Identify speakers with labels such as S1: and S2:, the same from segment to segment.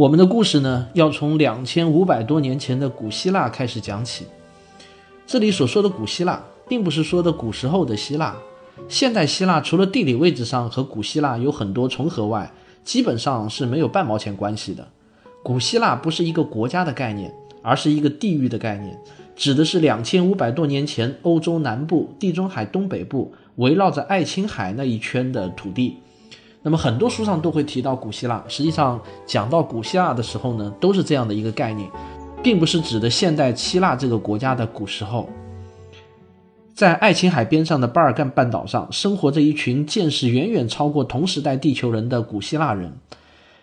S1: 我们的故事呢，要从两千五百多年前的古希腊开始讲起。这里所说的古希腊，并不是说的古时候的希腊。现代希腊除了地理位置上和古希腊有很多重合外，基本上是没有半毛钱关系的。古希腊不是一个国家的概念，而是一个地域的概念，指的是两千五百多年前欧洲南部、地中海东北部围绕着爱琴海那一圈的土地。那么很多书上都会提到古希腊，实际上讲到古希腊的时候呢，都是这样的一个概念，并不是指的现代希腊这个国家的古时候。在爱琴海边上的巴尔干半岛上，生活着一群见识远远超过同时代地球人的古希腊人。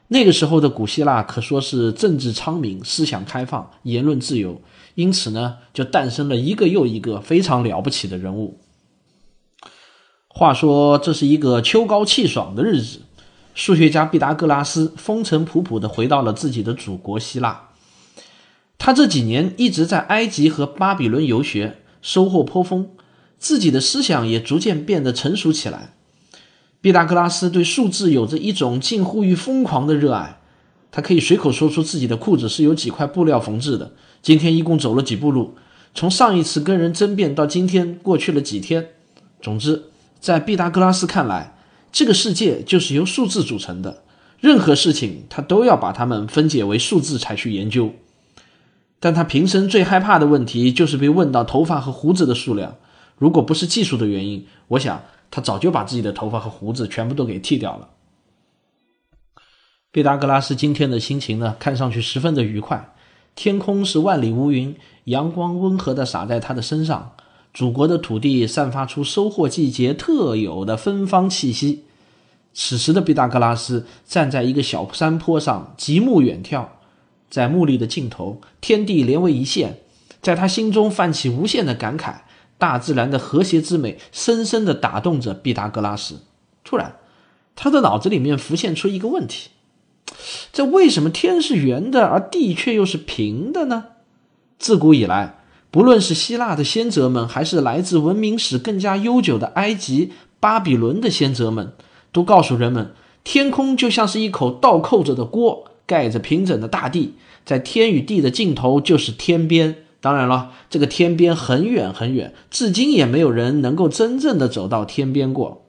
S1: 那个时候的古希腊可说是政治昌明、思想开放、言论自由，因此呢，就诞生了一个又一个非常了不起的人物。话说这是一个秋高气爽的日子，数学家毕达哥拉斯风尘仆仆地回到了自己的祖国希腊。他这几年一直在埃及和巴比伦游学，收获颇丰，自己的思想也逐渐变得成熟起来。毕达哥拉斯对数字有着一种近乎于疯狂的热爱，他可以随口说出自己的裤子是由几块布料缝制的，今天一共走了几步路，从上一次跟人争辩到今天过去了几天，总之。在毕达哥拉斯看来，这个世界就是由数字组成的，任何事情他都要把它们分解为数字才去研究。但他平生最害怕的问题就是被问到头发和胡子的数量。如果不是技术的原因，我想他早就把自己的头发和胡子全部都给剃掉了。毕达哥拉斯今天的心情呢，看上去十分的愉快，天空是万里无云，阳光温和的洒在他的身上。祖国的土地散发出收获季节特有的芬芳气息。此时的毕达哥拉斯站在一个小山坡上，极目远眺，在目力的尽头，天地连为一线，在他心中泛起无限的感慨。大自然的和谐之美深深地打动着毕达哥拉斯。突然，他的脑子里面浮现出一个问题：这为什么天是圆的，而地却又是平的呢？自古以来。不论是希腊的先哲们，还是来自文明史更加悠久的埃及、巴比伦的先哲们，都告诉人们，天空就像是一口倒扣着的锅，盖着平整的大地，在天与地的尽头就是天边。当然了，这个天边很远很远，至今也没有人能够真正的走到天边过。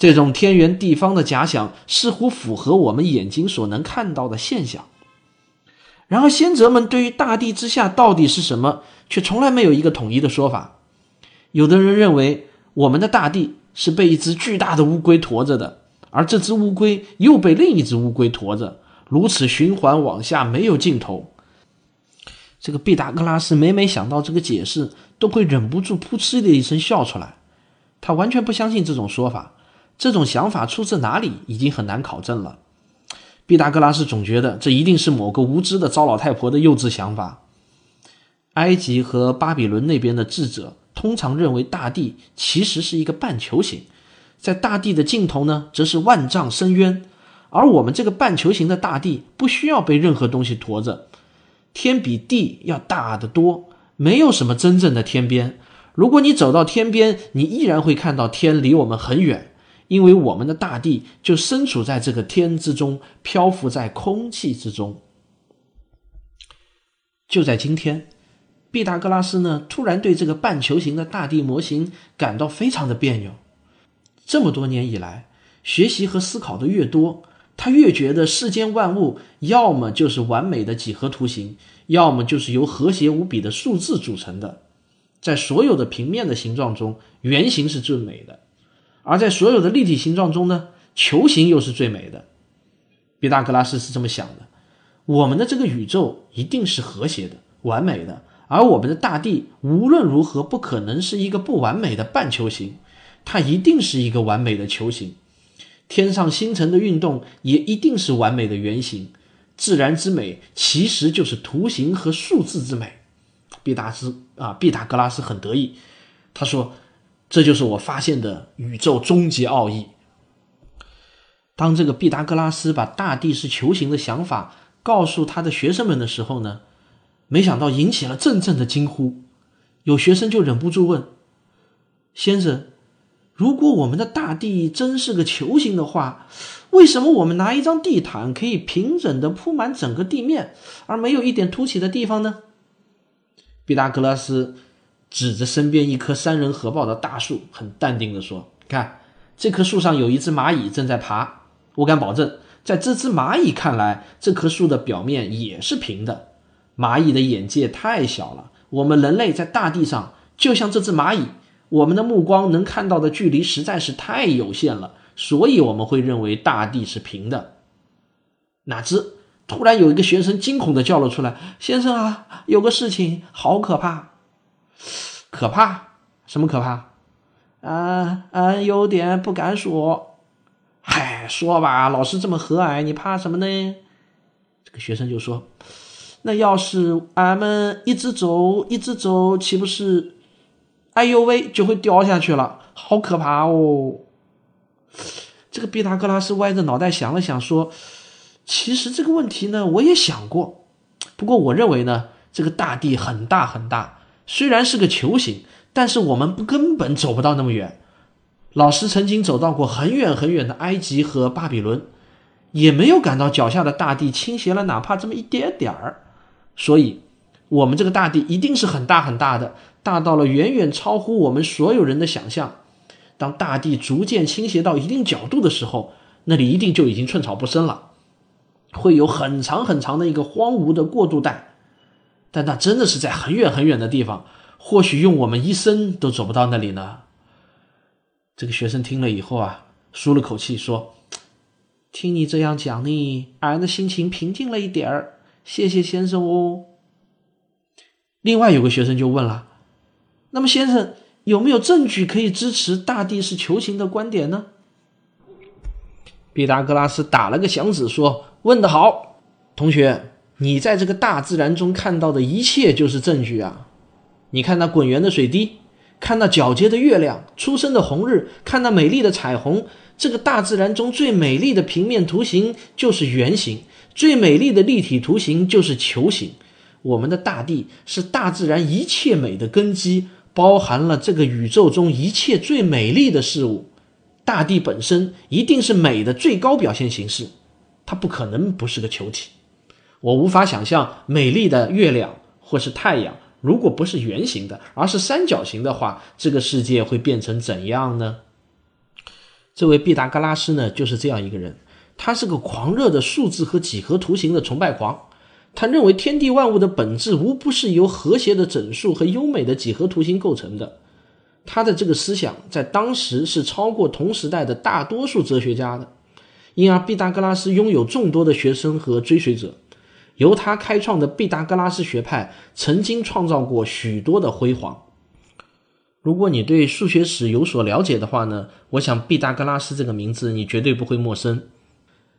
S1: 这种天圆地方的假想，似乎符合我们眼睛所能看到的现象。然而，先哲们对于大地之下到底是什么，却从来没有一个统一的说法。有的人认为，我们的大地是被一只巨大的乌龟驮着的，而这只乌龟又被另一只乌龟驮着，如此循环往下，没有尽头。这个毕达哥拉斯每每想到这个解释，都会忍不住噗嗤的一声笑出来。他完全不相信这种说法，这种想法出自哪里，已经很难考证了。毕达哥拉斯总觉得这一定是某个无知的糟老太婆的幼稚想法。埃及和巴比伦那边的智者通常认为大地其实是一个半球形，在大地的尽头呢，则是万丈深渊。而我们这个半球形的大地不需要被任何东西驮着，天比地要大得多，没有什么真正的天边。如果你走到天边，你依然会看到天离我们很远。因为我们的大地就身处在这个天之中，漂浮在空气之中。就在今天，毕达哥拉斯呢突然对这个半球形的大地模型感到非常的别扭。这么多年以来，学习和思考的越多，他越觉得世间万物要么就是完美的几何图形，要么就是由和谐无比的数字组成的。在所有的平面的形状中，圆形是最美的。而在所有的立体形状中呢，球形又是最美的。毕达哥拉斯是这么想的：我们的这个宇宙一定是和谐的、完美的，而我们的大地无论如何不可能是一个不完美的半球形，它一定是一个完美的球形。天上星辰的运动也一定是完美的圆形。自然之美其实就是图形和数字之美。毕达斯啊，毕达哥拉斯很得意，他说：“这就是我发现的宇宙终极奥义。”当这个毕达哥拉斯把大地是球形的想法告诉他的学生们的时候呢，没想到引起了阵阵的惊呼。有学生就忍不住问：“先生，如果我们的大地真是个球形的话，为什么我们拿一张地毯可以平整的铺满整个地面，而没有一点凸起的地方呢？”毕达哥拉斯指着身边一棵三人合抱的大树，很淡定地说：“看，这棵树上有一只蚂蚁正在爬。”我敢保证，在这只蚂蚁看来，这棵树的表面也是平的。蚂蚁的眼界太小了，我们人类在大地上就像这只蚂蚁，我们的目光能看到的距离实在是太有限了，所以我们会认为大地是平的。哪知突然有一个学生惊恐地叫了出来：“先生啊，有个事情好可怕！可怕？什么可怕？啊俺，有点不敢说。”嗨，说吧，老师这么和蔼，你怕什么呢？这个学生就说：“那要是俺们一直走，一直走，岂不是，哎呦喂，就会掉下去了，好可怕哦！”这个毕达哥拉斯歪着脑袋想了想，说：“其实这个问题呢，我也想过，不过我认为呢，这个大地很大很大，虽然是个球形，但是我们不根本走不到那么远。”老师曾经走到过很远很远的埃及和巴比伦，也没有感到脚下的大地倾斜了哪怕这么一点点儿。所以，我们这个大地一定是很大很大的，大到了远远超乎我们所有人的想象。当大地逐渐倾斜到一定角度的时候，那里一定就已经寸草不生了，会有很长很长的一个荒芜的过渡带。但那真的是在很远很远的地方，或许用我们一生都走不到那里呢。这个学生听了以后啊，舒了口气说：“听你这样讲呢，俺的心情平静了一点儿。谢谢先生哦。”另外有个学生就问了：“那么先生有没有证据可以支持大地是球形的观点呢？”毕达哥拉斯打了个响指说：“问得好，同学，你在这个大自然中看到的一切就是证据啊！你看那滚圆的水滴。”看那皎洁的月亮，初升的红日，看那美丽的彩虹。这个大自然中最美丽的平面图形就是圆形，最美丽的立体图形就是球形。我们的大地是大自然一切美的根基，包含了这个宇宙中一切最美丽的事物。大地本身一定是美的最高表现形式，它不可能不是个球体。我无法想象美丽的月亮或是太阳。如果不是圆形的，而是三角形的话，这个世界会变成怎样呢？这位毕达哥拉斯呢，就是这样一个人。他是个狂热的数字和几何图形的崇拜狂。他认为天地万物的本质无不是由和谐的整数和优美的几何图形构成的。他的这个思想在当时是超过同时代的大多数哲学家的，因而毕达哥拉斯拥有众多的学生和追随者。由他开创的毕达哥拉斯学派曾经创造过许多的辉煌。如果你对数学史有所了解的话呢，我想毕达哥拉斯这个名字你绝对不会陌生。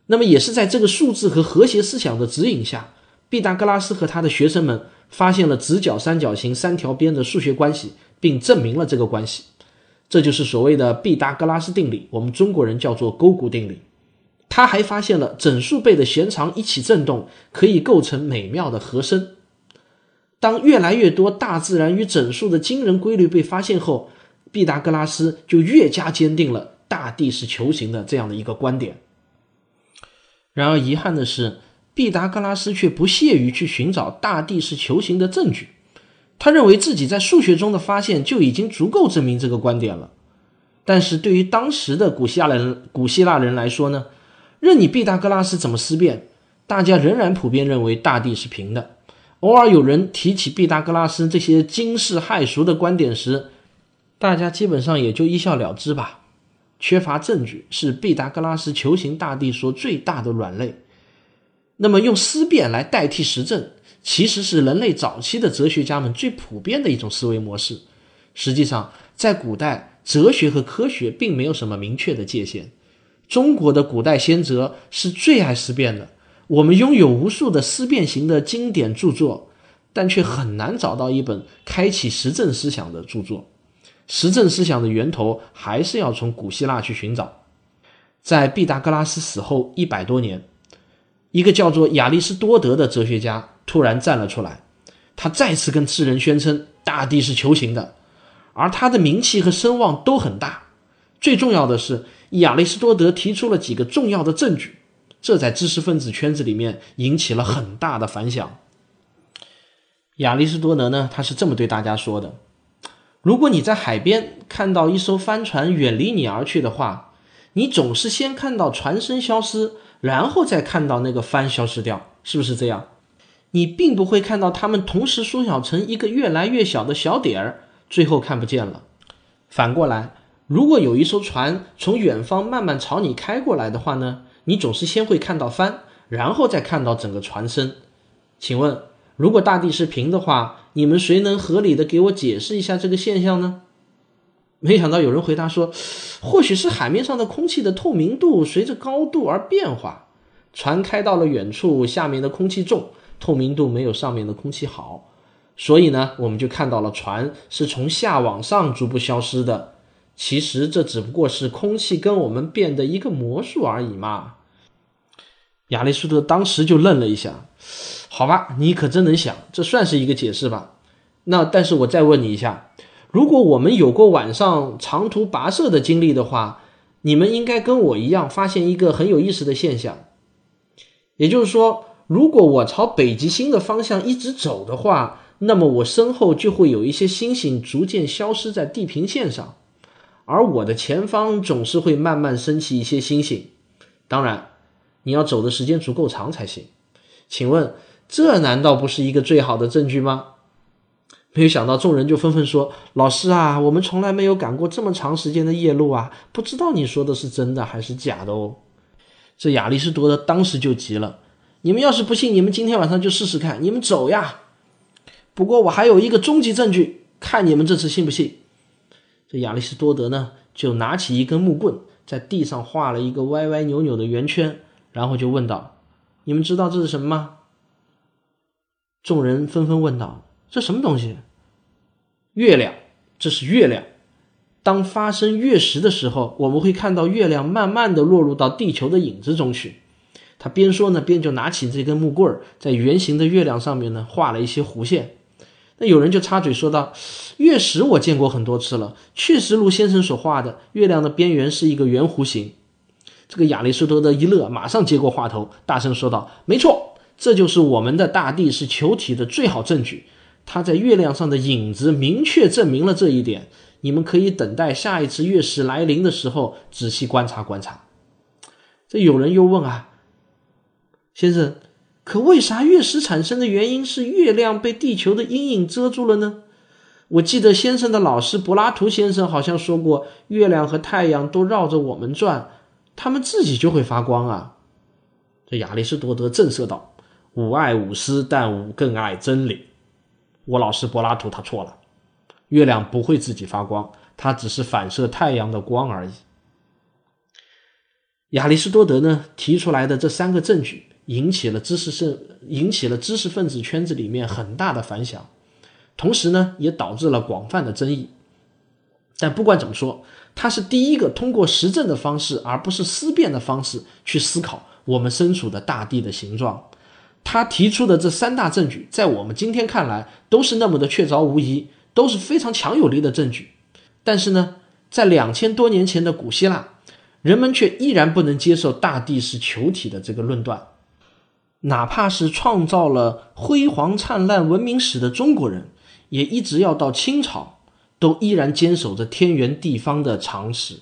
S1: 那么也是在这个数字和和谐思想的指引下，毕达哥拉斯和他的学生们发现了直角三角形三条边的数学关系，并证明了这个关系。这就是所谓的毕达哥拉斯定理，我们中国人叫做勾股定理。他还发现了整数倍的弦长一起振动可以构成美妙的和声。当越来越多大自然与整数的惊人规律被发现后，毕达哥拉斯就越加坚定了大地是球形的这样的一个观点。然而遗憾的是，毕达哥拉斯却不屑于去寻找大地是球形的证据。他认为自己在数学中的发现就已经足够证明这个观点了。但是对于当时的古希腊人，古希腊人来说呢？任你毕达哥拉斯怎么思辨，大家仍然普遍认为大地是平的。偶尔有人提起毕达哥拉斯这些惊世骇俗的观点时，大家基本上也就一笑了之吧。缺乏证据是毕达哥拉斯球形大地说最大的软肋。那么用思辨来代替实证，其实是人类早期的哲学家们最普遍的一种思维模式。实际上，在古代，哲学和科学并没有什么明确的界限。中国的古代先哲是最爱思辨的，我们拥有无数的思辨型的经典著作，但却很难找到一本开启实证思想的著作。实证思想的源头还是要从古希腊去寻找。在毕达哥拉斯死后一百多年，一个叫做亚里士多德的哲学家突然站了出来，他再次跟世人宣称大地是球形的，而他的名气和声望都很大。最重要的是，亚里士多德提出了几个重要的证据。这在知识分子圈子里面引起了很大的反响。亚里士多德呢，他是这么对大家说的：如果你在海边看到一艘帆船远离你而去的话，你总是先看到船身消失，然后再看到那个帆消失掉，是不是这样？你并不会看到它们同时缩小成一个越来越小的小点儿，最后看不见了。反过来，如果有一艘船从远方慢慢朝你开过来的话呢？你总是先会看到帆，然后再看到整个船身。请问，如果大地是平的话，你们谁能合理的给我解释一下这个现象呢？没想到有人回答说，或许是海面上的空气的透明度随着高度而变化。船开到了远处，下面的空气重，透明度没有上面的空气好，所以呢，我们就看到了船是从下往上逐步消失的。其实这只不过是空气跟我们变的一个魔术而已嘛。亚里士多德当时就愣了一下，好吧，你可真能想，这算是一个解释吧？那但是我再问你一下，如果我们有过晚上长途跋涉的经历的话，你们应该跟我一样发现一个很有意思的现象，也就是说，如果我朝北极星的方向一直走的话，那么我身后就会有一些星星逐渐消失在地平线上。而我的前方总是会慢慢升起一些星星，当然，你要走的时间足够长才行。请问，这难道不是一个最好的证据吗？没有想到，众人就纷纷说：“老师啊，我们从来没有赶过这么长时间的夜路啊，不知道你说的是真的还是假的哦。”这亚里士多德当时就急了：“你们要是不信，你们今天晚上就试试看，你们走呀！不过我还有一个终极证据，看你们这次信不信。”这亚里士多德呢，就拿起一根木棍，在地上画了一个歪歪扭扭的圆圈，然后就问道：“你们知道这是什么吗？”众人纷纷问道：“这什么东西？”月亮，这是月亮。当发生月食的时候，我们会看到月亮慢慢的落入到地球的影子中去。他边说呢，边就拿起这根木棍，在圆形的月亮上面呢，画了一些弧线。那有人就插嘴说道：“月食我见过很多次了，确实如先生所画的，月亮的边缘是一个圆弧形。”这个亚里士多德一乐，马上接过话头，大声说道：“没错，这就是我们的大地是球体的最好证据。它在月亮上的影子明确证明了这一点。你们可以等待下一次月食来临的时候，仔细观察观察。”这有人又问啊，先生。可为啥月食产生的原因是月亮被地球的阴影遮住了呢？我记得先生的老师柏拉图先生好像说过，月亮和太阳都绕着我们转，他们自己就会发光啊。这亚里士多德震慑道：“吾爱吾师，但吾更爱真理。我老师柏拉图他错了，月亮不会自己发光，它只是反射太阳的光而已。”亚里士多德呢提出来的这三个证据。引起了知识分引起了知识分子圈子里面很大的反响，同时呢，也导致了广泛的争议。但不管怎么说，他是第一个通过实证的方式，而不是思辨的方式去思考我们身处的大地的形状。他提出的这三大证据，在我们今天看来都是那么的确凿无疑，都是非常强有力的证据。但是呢，在两千多年前的古希腊，人们却依然不能接受大地是球体的这个论断。哪怕是创造了辉煌灿烂文明史的中国人，也一直要到清朝，都依然坚守着天圆地方的常识，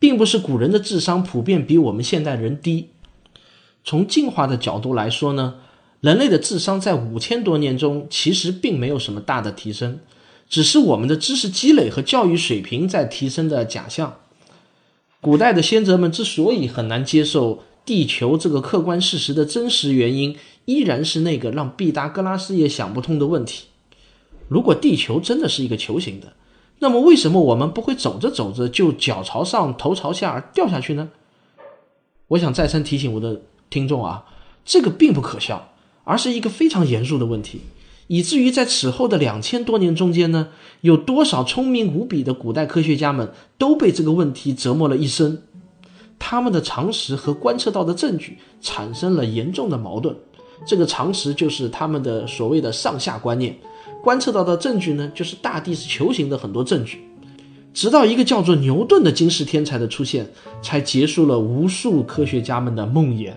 S1: 并不是古人的智商普遍比我们现代人低。从进化的角度来说呢，人类的智商在五千多年中其实并没有什么大的提升，只是我们的知识积累和教育水平在提升的假象。古代的先哲们之所以很难接受。地球这个客观事实的真实原因，依然是那个让毕达哥拉斯也想不通的问题：如果地球真的是一个球形的，那么为什么我们不会走着走着就脚朝上、头朝下而掉下去呢？我想再三提醒我的听众啊，这个并不可笑，而是一个非常严肃的问题，以至于在此后的两千多年中间呢，有多少聪明无比的古代科学家们都被这个问题折磨了一生，他们的常识和观测到的证据产生了严重的矛盾。这个常识就是他们的所谓的上下观念，观测到的证据呢，就是大地是球形的很多证据。直到一个叫做牛顿的惊世天才的出现，才结束了无数科学家们的梦魇，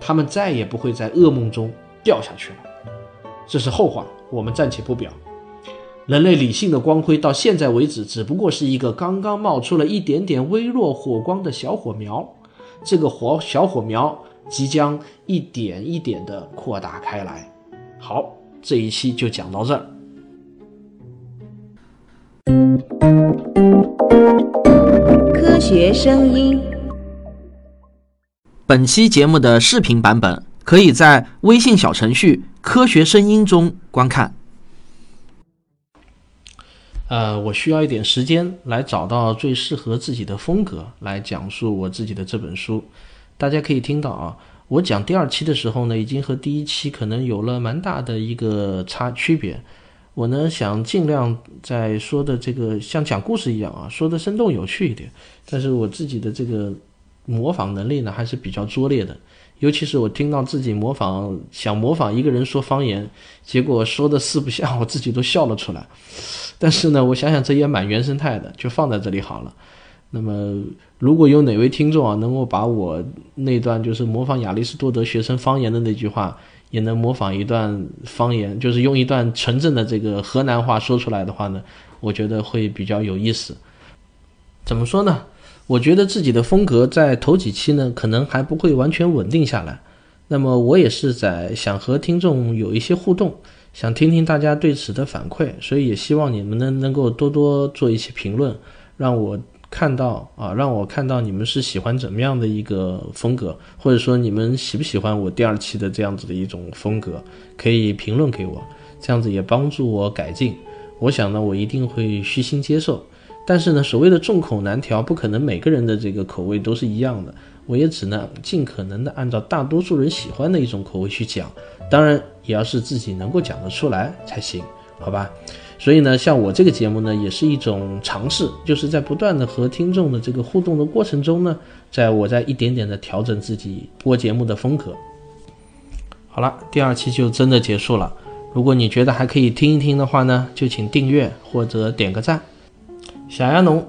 S1: 他们再也不会在噩梦中掉下去了。这是后话，我们暂且不表。人类理性的光辉到现在为止，只不过是一个刚刚冒出了一点点微弱火光的小火苗，这个火小火苗即将一点一点的扩大开来。好，这一期就讲到这儿。
S2: 科学声音。
S3: 本期节目的视频版本可以在微信小程序“科学声音”中观看。
S1: 呃，我需要一点时间来找到最适合自己的风格来讲述我自己的这本书。大家可以听到啊，我讲第二期的时候呢，已经和第一期可能有了蛮大的一个差区别。我呢想尽量在说的这个像讲故事一样啊，说的生动有趣一点。但是我自己的这个模仿能力呢还是比较拙劣的，尤其是我听到自己模仿想模仿一个人说方言，结果说的四不像，我自己都笑了出来。但是呢，我想想这也蛮原生态的，就放在这里好了。那么如果有哪位听众啊能够把我那段就是模仿亚里士多德学生方言的那句话。也能模仿一段方言，就是用一段纯正的这个河南话说出来的话呢，我觉得会比较有意思。怎么说呢？我觉得自己的风格在头几期呢，可能还不会完全稳定下来。那么我也是在想和听众有一些互动，想听听大家对此的反馈，所以也希望你们呢能够多多做一些评论，让我。看到啊，让我看到你们是喜欢怎么样的一个风格，或者说你们喜不喜欢我第二期的这样子的一种风格，可以评论给我，这样子也帮助我改进。我想呢，我一定会虚心接受。但是呢，所谓的众口难调，不可能每个人的这个口味都是一样的，我也只能尽可能的按照大多数人喜欢的一种口味去讲，当然也要是自己能够讲得出来才行，好吧？所以呢，像我这个节目呢，也是一种尝试，就是在不断的和听众的这个互动的过程中呢，在我在一点点的调整自己播节目的风格。好了，第二期就真的结束了。如果你觉得还可以听一听的话呢，就请订阅或者点个赞。小鸭侬